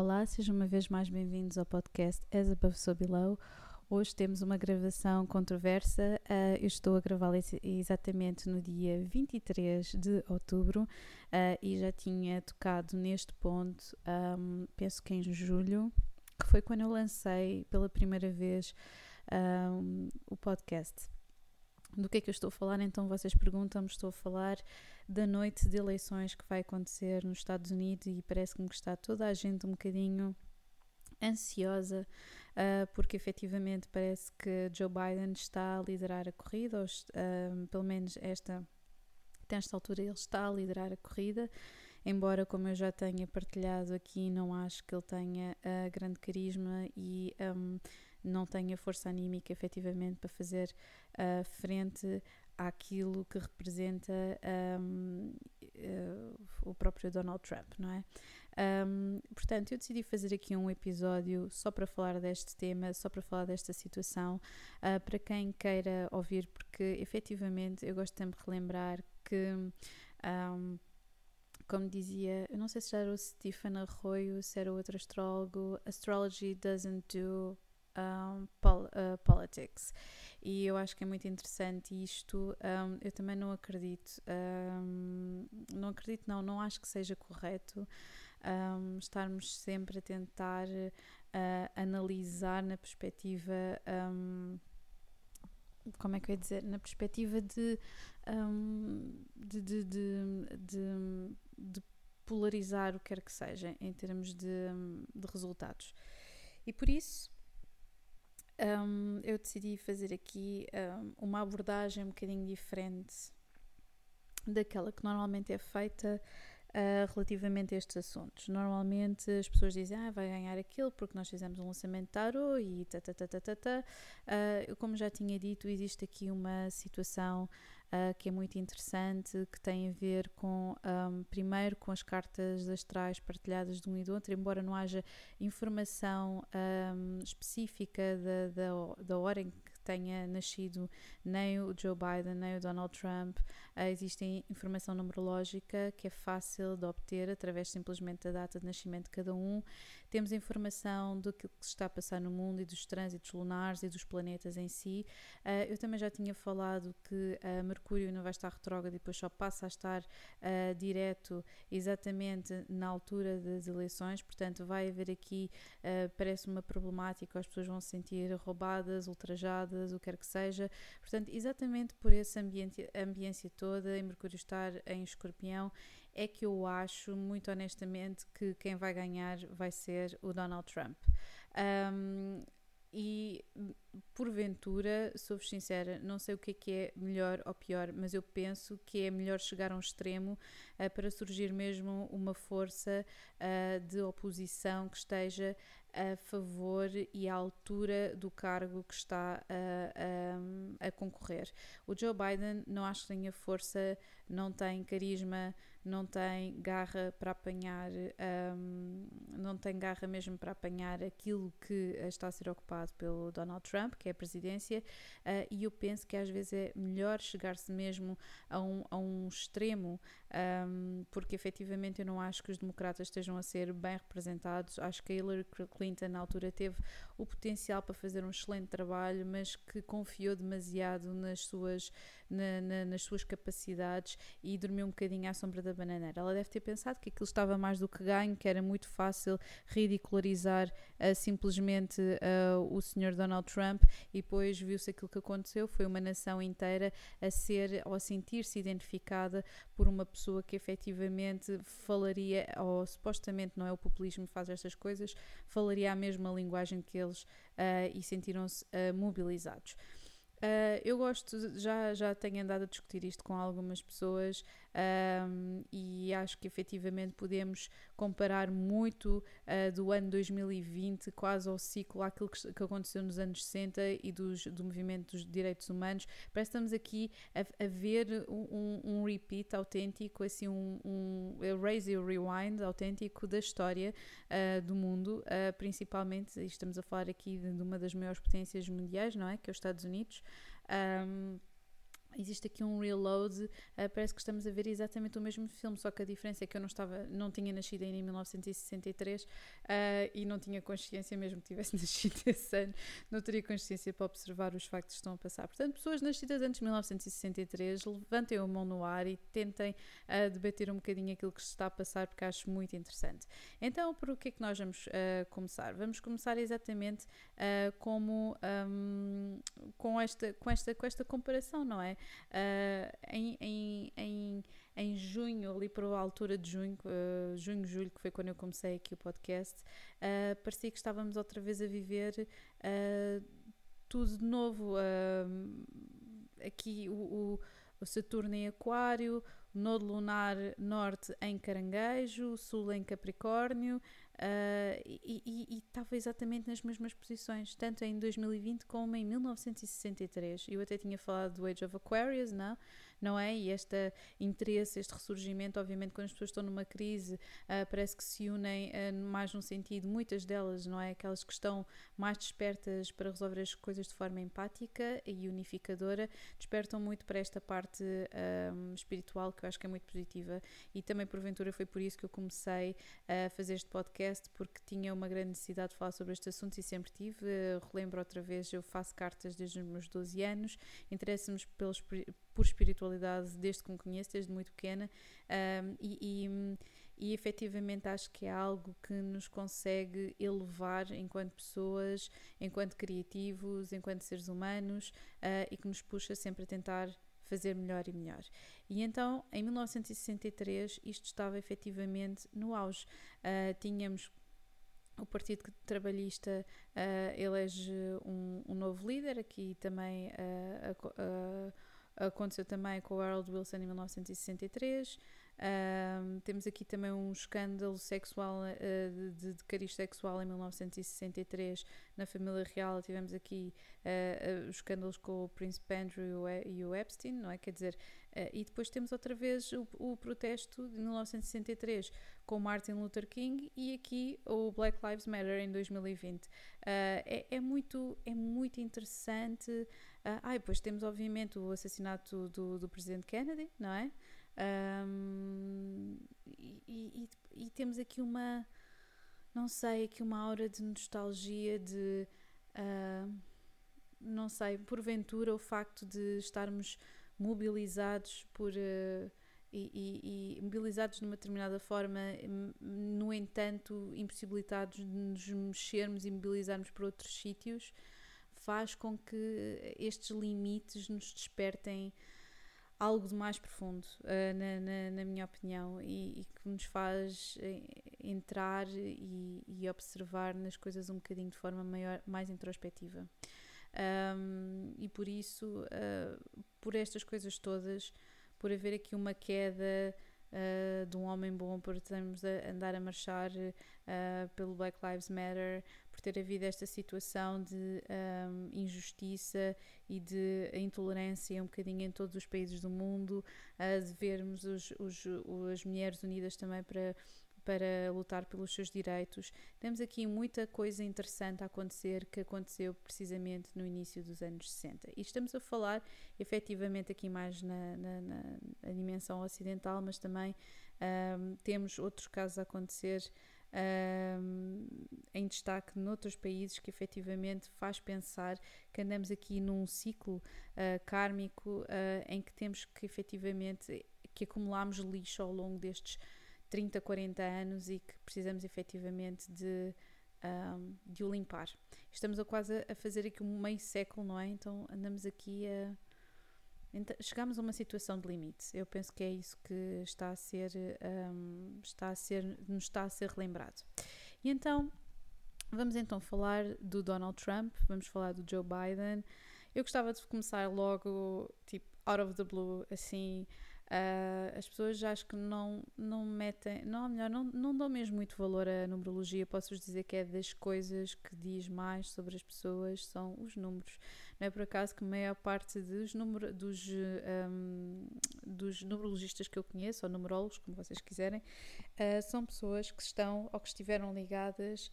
Olá, sejam uma vez mais bem-vindos ao podcast As Above So Below. Hoje temos uma gravação controversa. Uh, eu estou a gravá-la exatamente no dia 23 de outubro uh, e já tinha tocado neste ponto, penso que em julho, que foi quando eu lancei pela primeira vez o podcast. Do que é que eu estou a falar? Então vocês perguntam-me, estou a falar da noite de eleições que vai acontecer nos Estados Unidos e parece-me que está toda a gente um bocadinho ansiosa uh, porque efetivamente parece que Joe Biden está a liderar a corrida, ou, uh, pelo menos esta, até esta altura ele está a liderar a corrida, embora como eu já tenha partilhado aqui, não acho que ele tenha uh, grande carisma e um, não tenha força anímica efetivamente para fazer uh, frente àquilo que representa um, uh, o próprio Donald Trump, não é? Um, portanto, eu decidi fazer aqui um episódio só para falar deste tema, só para falar desta situação, uh, para quem queira ouvir, porque efetivamente eu gosto sempre de relembrar que. Um, como dizia, eu não sei se era o Stephen Arroyo, se era outro astrólogo, astrology doesn't do um, pol uh, politics. E eu acho que é muito interessante isto. Um, eu também não acredito, um, não acredito, não, não acho que seja correto estarmos sempre a tentar uh, analisar na perspectiva. como é que eu ia dizer? Na perspectiva de, de, de, de, de polarizar o que quer que seja em termos de, de resultados. E por isso um, eu decidi fazer aqui um, uma abordagem um bocadinho diferente daquela que normalmente é feita uh, relativamente a estes assuntos. Normalmente as pessoas dizem, ah, vai ganhar aquilo porque nós fizemos um lançamento de tarot e ta. ta. Uh, como já tinha dito, existe aqui uma situação uh, que é muito interessante, que tem a ver com, um, primeiro, com as cartas astrais partilhadas de um e do outro, embora não haja informação um, específica da, da, da hora em que tenha nascido nem o Joe Biden nem o Donald Trump. Uh, existe informação numerológica que é fácil de obter através simplesmente da data de nascimento de cada um. Temos informação do que se está a passar no mundo e dos trânsitos lunares e dos planetas em si. Uh, eu também já tinha falado que uh, Mercúrio não vai estar retrógrado e depois só passa a estar uh, direto exatamente na altura das eleições, portanto vai haver aqui, parece uma problemática, as pessoas vão se sentir roubadas, ultrajadas, o que quer que seja. Portanto, exatamente por essa ambiente, ambiência toda, em Mercúrio estar em escorpião, é que eu acho, muito honestamente, que quem vai ganhar vai ser o Donald Trump. Um, e porventura, sou-vos sincera, não sei o que é que é melhor ou pior, mas eu penso que é melhor chegar a um extremo uh, para surgir mesmo uma força uh, de oposição que esteja a favor e à altura do cargo que está a, a, a concorrer. O Joe Biden não acho que tenha força, não tem carisma, não tem garra para apanhar, um, não tem garra mesmo para apanhar aquilo que está a ser ocupado pelo Donald Trump, que é a presidência, uh, e eu penso que às vezes é melhor chegar-se mesmo a um, a um extremo, um, porque efetivamente eu não acho que os democratas estejam a ser bem representados. Acho que a Hillary Clinton, na altura, teve o potencial para fazer um excelente trabalho, mas que confiou demasiado nas suas, na, na, nas suas capacidades e dormiu um bocadinho à sombra da bananeira. Ela deve ter pensado que aquilo estava mais do que ganho, que era muito fácil ridicularizar uh, simplesmente uh, o senhor Donald Trump e depois viu-se aquilo que aconteceu. Foi uma nação inteira a ser ou a sentir-se identificada por uma pessoa que efetivamente falaria, ou supostamente não é o populismo que faz estas coisas, falaria a mesma linguagem que eles uh, e sentiram-se mobilizados. Uh, eu gosto, já, já tenho andado a discutir isto com algumas pessoas um, e acho que efetivamente podemos comparar muito uh, do ano 2020 quase ao ciclo àquilo que, que, aconteceu nos anos 60 e dos, do movimento dos direitos humanos. Parece que estamos aqui a, a ver um, um, repeat autêntico, assim, um, um raise e rewind autêntico da história uh, do mundo, uh, principalmente, estamos a falar aqui de, uma das maiores potências mundiais, não é? Que é os Estados Unidos. Um, existe aqui um reload, uh, parece que estamos a ver exatamente o mesmo filme, só que a diferença é que eu não estava, não tinha nascido ainda em 1963 uh, e não tinha consciência, mesmo que tivesse nascido esse ano, não teria consciência para observar os factos que estão a passar. Portanto, pessoas nascidas antes de 1963, levantem a mão no ar e tentem uh, debater um bocadinho aquilo que se está a passar, porque acho muito interessante. Então, por o que é que nós vamos começar? Vamos começar exatamente como um, com, esta, com, esta, com esta comparação, não é? Uh, em, em, em, em, junho, ali a altura de junho, uh, junho, julho, que foi quando eu comecei aqui o podcast, uh, parecia que estávamos outra vez a viver tudo de novo. aqui o, o, o Saturno em Aquário, o Nodo Lunar Norte em Caranguejo, Sul em Capricórnio, Uh, e estava exatamente nas mesmas posições, tanto em 2020 como em 1963. Eu até tinha falado do Age of Aquarius, não? Não é? E este interesse, este ressurgimento, obviamente, quando as pessoas estão numa crise, uh, parece que se unem uh, mais num sentido, muitas delas, não é? Aquelas que estão mais despertas para resolver as coisas de forma empática e unificadora, despertam muito para esta parte um, espiritual que eu acho que é muito positiva. E também, porventura, foi por isso que eu comecei a fazer este podcast, porque tinha uma grande necessidade de falar sobre este assunto e sempre tive. Uh, relembro outra vez, eu faço cartas desde os meus 12 anos, interesso-me pelos por espiritualidade desde que me conheço, desde muito pequena, um, e, e, e efetivamente acho que é algo que nos consegue elevar enquanto pessoas, enquanto criativos, enquanto seres humanos uh, e que nos puxa sempre a tentar fazer melhor e melhor. E então, em 1963, isto estava efetivamente no auge. Uh, tínhamos o Partido Trabalhista uh, elege um, um, novo líder, aqui também uh, Aconteceu também com o Harold Wilson em 1963. Um, temos aqui também um escândalo sexual uh, de, de cariz sexual em 1963 na família real. Tivemos aqui uh, uh, os escândalos com o Príncipe Andrew e o Epstein, não é? Quer dizer, e depois temos outra vez o, o, protesto de 1963 com Martin Luther King e aqui o Black Lives Matter em 2020. É, é, muito, é muito interessante. Ah, e depois temos, obviamente, o assassinato do, do presidente Kennedy, não é? Um, e, e, e, temos aqui uma, não sei, aqui uma aura de nostalgia, de. Uh, não sei, porventura o facto de estarmos mobilizados por. Uh, e, e, mobilizados de uma determinada forma, no entanto, impossibilitados de nos mexermos e mobilizarmos para outros sítios, faz com que estes limites nos despertem algo de mais profundo, uh, na, na, na, minha opinião, e, e, que nos faz eh, entrar e, e, observar nas coisas um bocadinho de forma maior, mais introspectiva. Um, e por isso, uh, por estas coisas todas, por haver aqui uma queda uh, de um homem bom, por termos a andar a marchar pelo Black Lives Matter, por ter havido esta situação de um, injustiça e de intolerância um bocadinho em todos os países do mundo, uh, de vermos os, os, as mulheres unidas também para para lutar pelos seus direitos. Temos aqui muita coisa interessante a acontecer que aconteceu precisamente no início dos anos 60. E estamos a falar efetivamente aqui mais na, na, na dimensão ocidental, mas também um, temos outros casos a acontecer em destaque noutros países que efetivamente faz pensar que andamos aqui num ciclo uh, kármico uh, em que temos que efetivamente que acumulamos lixo ao longo destes 30, 40 anos e que precisamos efetivamente de, um, de o limpar. Estamos a quase a fazer aqui um meio século, não é? Então andamos aqui a então, chegamos a uma situação de limite. Eu penso que é isso que está a ser, um, está a ser, nos está a ser relembrado. E então, vamos então falar do Donald Trump, vamos falar do Joe Biden. Eu gostava de começar logo, tipo, out of the blue, assim, Uh, as pessoas acho que não, não metem, não, melhor, não, não dão mesmo muito valor à numerologia. Posso-vos dizer que é das coisas que diz mais sobre as pessoas são os números. Não é por acaso que a maior parte dos, número, dos, um, dos numerologistas que eu conheço, ou numerólogos, como vocês quiserem, uh, são pessoas que estão ou que estiveram ligadas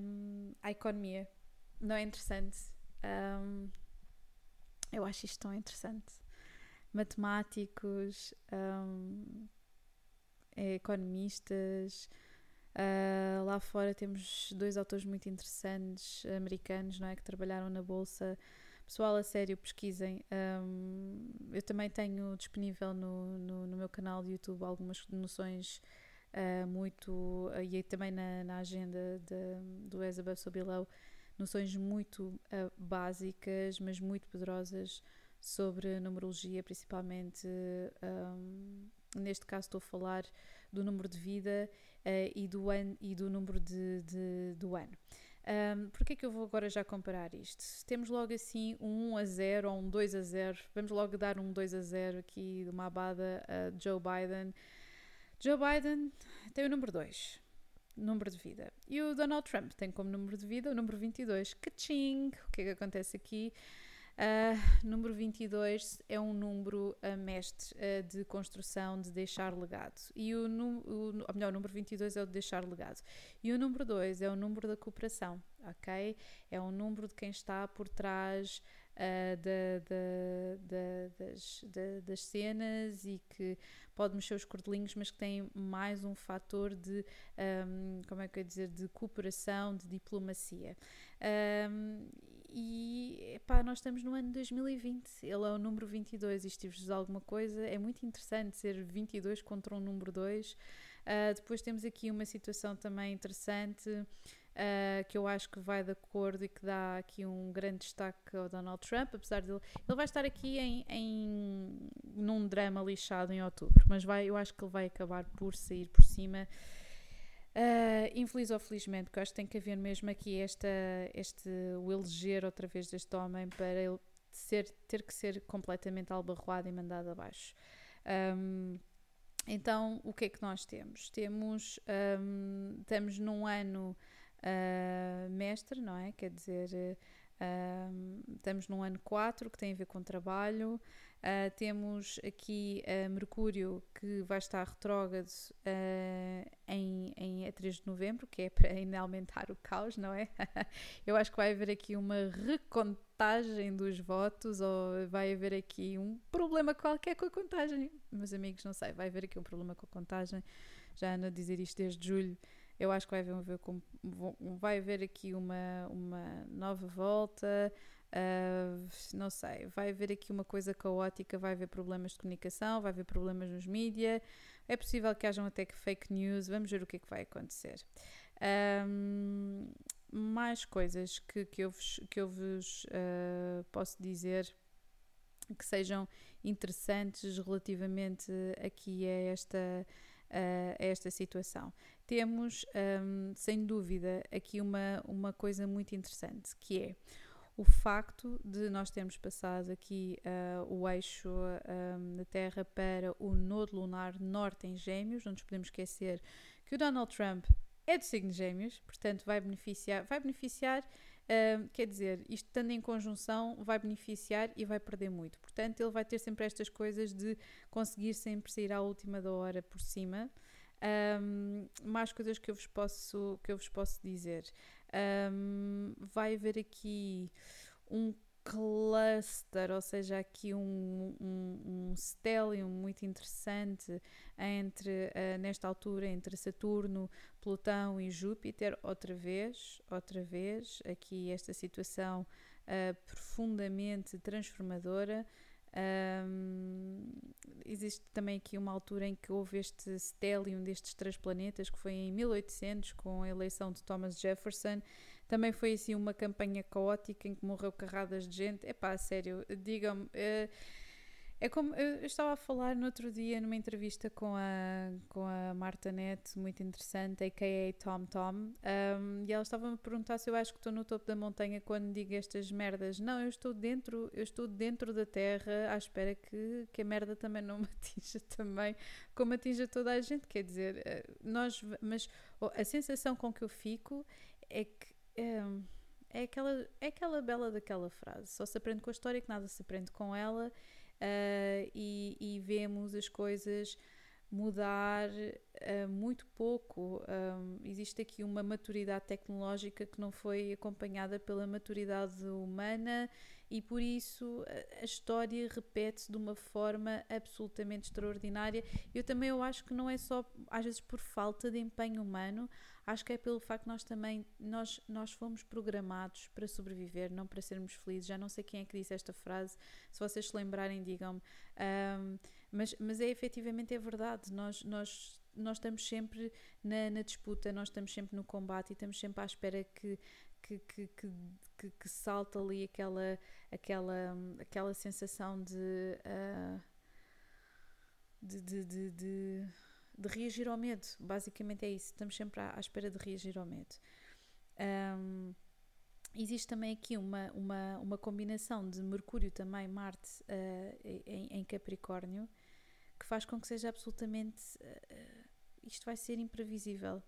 um, à economia. Não é interessante? Um, eu acho isto tão interessante matemáticos, um, economistas. Uh, lá fora temos dois autores muito interessantes, americanos, não é? Que trabalharam na Bolsa. Pessoal, a sério, pesquisem. Um, eu também tenho disponível no, no, no, meu canal de YouTube algumas noções uh, muito. Uh, e também na, na agenda de, do As Above noções muito básicas, mas muito poderosas sobre numerologia, principalmente. Um, neste caso, estou a falar do número de vida uh, e, do ano, e do número de, de do ano. Um, Porquê é que eu vou agora já comparar isto? Temos logo assim um 1 a 0 ou um 2 a 0. Vamos logo dar um 2 a 0 aqui de uma abada a Joe Biden. Joe Biden tem o número 2, número de vida. E o Donald Trump tem como número de vida o número 22. Kaching! O que é que acontece aqui? Uh, número 22 é um número uh, mestre uh, de construção, de deixar legado. E o, o, ou melhor, o número 22 é o de deixar legado. E o número 2 é o número da cooperação, ok? É um número de quem está por trás de, de, das, das, cenas e que pode mexer os cordelinhos, mas que tem mais um fator de, um, como é que eu ia dizer, de cooperação, de diplomacia. Um, e epá, nós estamos no ano 2020, ele é o número 22. Isto vos alguma coisa, é muito interessante ser 22 contra um número 2. Uh, ah, depois temos aqui uma situação também interessante uh, que eu acho que vai de acordo e que dá aqui um grande destaque ao Donald Trump, apesar de ele, ele vai estar aqui em, em num drama lixado em outubro, mas vai, eu acho que ele vai acabar por sair por cima. Uh, infeliz ou felizmente, porque eu acho que tem que haver mesmo aqui esta, este, o eleger outra vez deste homem para ele ser, ter que ser completamente albarroado e mandado abaixo. Um, então, o que é que nós temos? Temos, um, estamos num ano uh, mestre, não é? Quer dizer, uh, estamos num ano 4 que tem a ver com trabalho, Uh, temos aqui uh, Mercúrio que vai estar retrógrado uh, em, em a 3 de novembro, que é para ainda aumentar o caos, não é? Eu acho que vai haver aqui uma recontagem dos votos ou vai haver aqui um problema qualquer com a contagem. Meus amigos, não sei, vai haver aqui um problema com a contagem. Já ando a dizer isto desde julho. Eu acho que vai haver, vai haver aqui uma, uma nova volta. Uh, não sei, vai haver aqui uma coisa caótica, vai haver problemas de comunicação, vai haver problemas nos mídias, é possível que hajam até que fake news, vamos ver o que é que vai acontecer. Um, mais coisas que, que eu vos, que eu vos uh, posso dizer que sejam interessantes relativamente aqui a esta, a esta situação. Temos, um, sem dúvida, aqui uma, uma coisa muito interessante, que é o facto de nós termos passado aqui uh, o eixo um, da Terra para o nodo lunar norte em Gêmeos, não nos podemos esquecer que o Donald Trump é do signo Gêmeos, portanto vai beneficiar, vai beneficiar, uh, quer dizer, isto estando em conjunção vai beneficiar e vai perder muito. Portanto, ele vai ter sempre estas coisas de conseguir sempre sair à última da hora por cima. Um, mais coisas que eu vos posso, que eu vos posso dizer. Um, vai haver aqui um cluster, ou seja, aqui um, um, um stellium muito interessante entre, uh, nesta altura, entre Saturno, Plutão e Júpiter, outra vez, outra vez, aqui esta situação uh, profundamente transformadora. Um, existe também aqui uma altura em que houve este stellium destes três planetas, que foi em 1800, com a eleição de Thomas Jefferson. Também foi assim uma campanha caótica em que morreu carradas de gente. É pá, sério, digam-me. Uh, é como eu estava a falar no outro dia numa entrevista com a, com a Marta Neto, muito interessante, a.k.a. Tom Tom, um, e ela estava-me a perguntar se eu acho que estou no topo da montanha quando digo estas merdas. Não, eu estou dentro, eu estou dentro da terra à espera que, que a merda também não me atinja também, como atinja toda a gente. Quer dizer, eh, nós, mas a sensação com que eu fico é que. É, é aquela, é aquela bela daquela frase, só se aprende com a história que nada se aprende com ela uh, e, e, vemos as coisas mudar uh, muito pouco. Um, existe aqui uma maturidade tecnológica que não foi acompanhada pela maturidade humana e por isso a, história repete-se de uma forma absolutamente extraordinária. Eu também eu acho que não é só às vezes por falta de empenho humano, acho que é pelo facto que nós também nós nós fomos programados para sobreviver, não para sermos felizes. Já não sei quem é que disse esta frase. Se vocês se lembrarem, digam-me. Um, mas, mas é efetivamente é verdade. Nós, nós, nós estamos sempre na, na, disputa, nós estamos sempre no combate e estamos sempre à espera que, que, que, que, que, salte ali aquela, aquela, aquela sensação de, uh, de, de, de, de, de, reagir ao medo. Basicamente é isso. Estamos sempre à, à espera de reagir ao medo. Um, Existe também aqui uma, uma, uma combinação de Mercúrio também, Marte uh, em, em, Capricórnio, que faz com que seja absolutamente. Uh, isto vai ser imprevisível.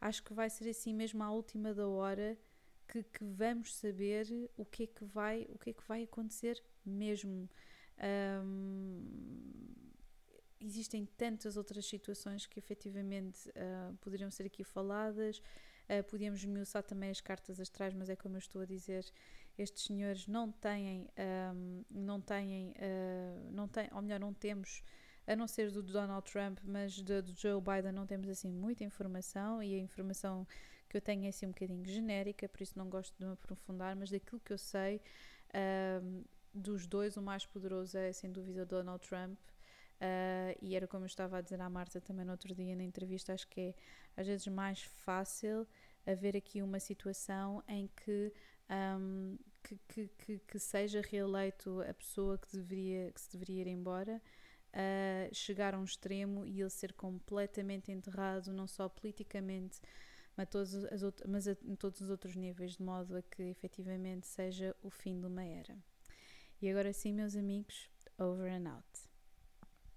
Acho que vai ser assim mesmo à última da hora que, que vamos saber o que é que vai, o que é que vai acontecer mesmo. Um, existem tantas outras situações que efetivamente uh, poderiam ser aqui faladas. Uh, podíamos esmiuçar também as cartas astrais, mas é como eu estou a dizer, estes senhores não têm, um, não têm, uh, não têm, ou melhor, não temos, a não ser do Donald Trump, mas do, Joe Biden não temos assim muita informação e a informação que eu tenho é assim um bocadinho genérica, por isso não gosto de me aprofundar, mas daquilo que eu sei, um, dos dois, o mais poderoso é sem dúvida Donald Trump. Uh, e era como eu estava a dizer à Marta também no outro dia na entrevista, acho que é às vezes mais fácil haver aqui uma situação em que, um, que, que, que, que, seja reeleito a pessoa que, deveria, que se deveria ir embora, uh, chegar a um extremo e ele ser completamente enterrado, não só politicamente, mas, todos as mas a, todos os outros níveis, de modo a que efetivamente seja o fim de uma era. E agora sim, meus amigos, over and out.